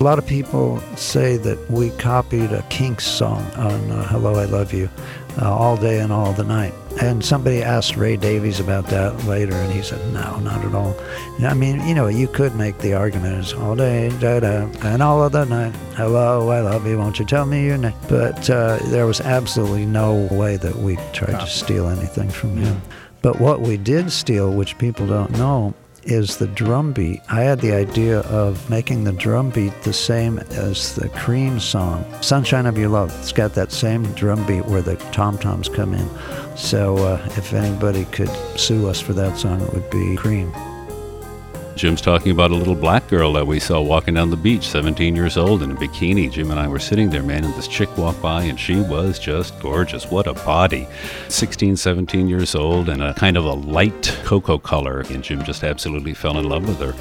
A lot of people say that we copied a Kinks song on uh, Hello, I Love You uh, all day and all the night. And somebody asked Ray Davies about that later, and he said, no, not at all. I mean, you know, you could make the argument it's all day, da, da, and all of the night. Hello, I love you, won't you tell me your name? But uh, there was absolutely no way that we tried to steal anything from him. But what we did steal, which people don't know, is the drum beat. I had the idea of making the drum beat the same as the Cream song, Sunshine of Your Love. It's got that same drum beat where the tom toms come in. So uh, if anybody could sue us for that song, it would be Cream. Jim's talking about a little black girl that we saw walking down the beach, 17 years old in a bikini. Jim and I were sitting there, man, and this chick walked by and she was just gorgeous. What a body. 16, 17 years old and a kind of a light cocoa color. And Jim just absolutely fell in love with her.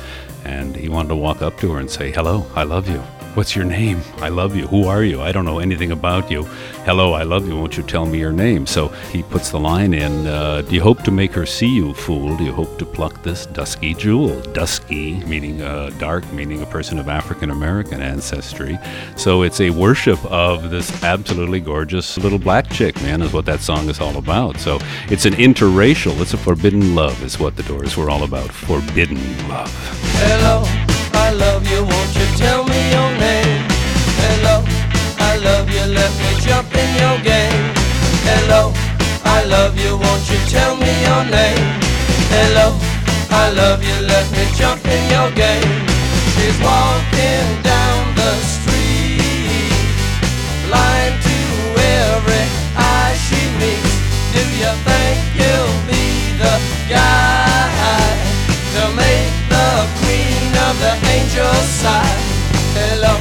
And he wanted to walk up to her and say, Hello, I love you. What's your name? I love you. Who are you? I don't know anything about you. Hello, I love you. Won't you tell me your name? So he puts the line in uh, Do you hope to make her see you, fool? Do you hope to pluck this dusky jewel? Dusky, meaning uh, dark, meaning a person of African American ancestry. So it's a worship of this absolutely gorgeous little black chick, man, is what that song is all about. So it's an interracial, it's a forbidden love, is what the doors were all about. Forbidden love. Hello, I love you. Won't you tell me? Hello, I love you. Let me jump in your game. Hello, I love you. Won't you tell me your name? Hello, I love you. Let me jump in your game. She's walking down the street, blind to every eye she meets. Do you think you'll be the guy to make the queen of the angels sigh? Hello,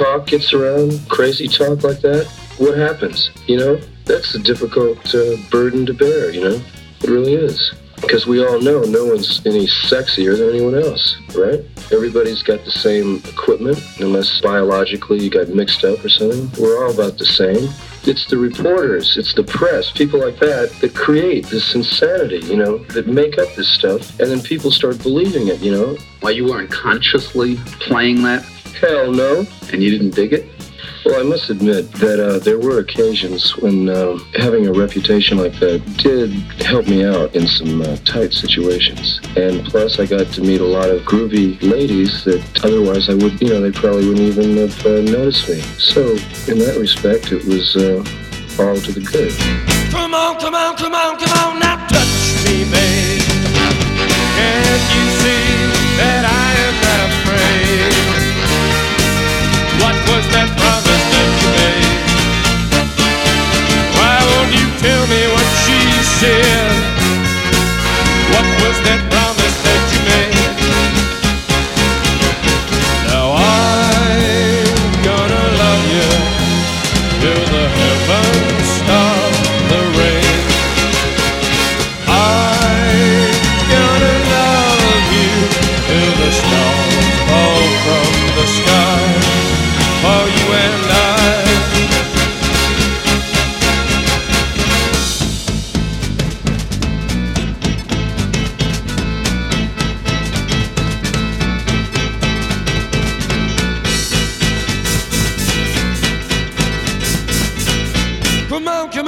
talk gets around, crazy talk like that, what happens? You know, that's a difficult uh, burden to bear, you know? It really is. Because we all know no one's any sexier than anyone else, right? Everybody's got the same equipment, unless biologically you got mixed up or something. We're all about the same. It's the reporters, it's the press, people like that that create this insanity, you know, that make up this stuff, and then people start believing it, you know? Why you weren't consciously playing that Hell no. and you didn't dig it? Well, I must admit that uh, there were occasions when um, having a reputation like that did help me out in some uh, tight situations. And plus, I got to meet a lot of groovy ladies that otherwise I would, you know, they probably wouldn't even have uh, noticed me. So, in that respect, it was uh, all to the good. Come on, come on, come on, come on,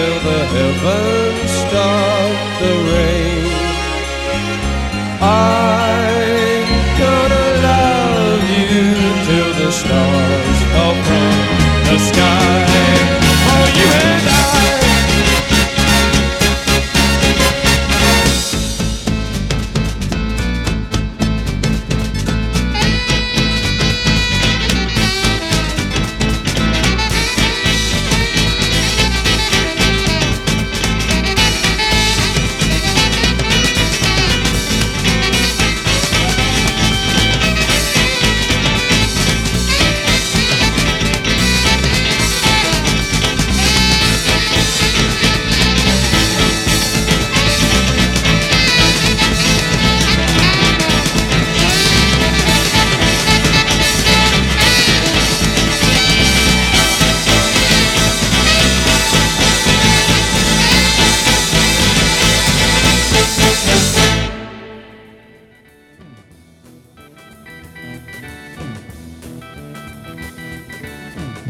Till the heavens stop the rain. I'm gonna love you till the stars fall from the sky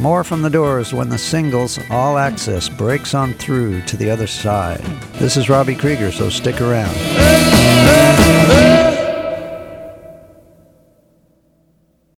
More from the doors when the singles All Access breaks on through to the other side. This is Robbie Krieger, so stick around.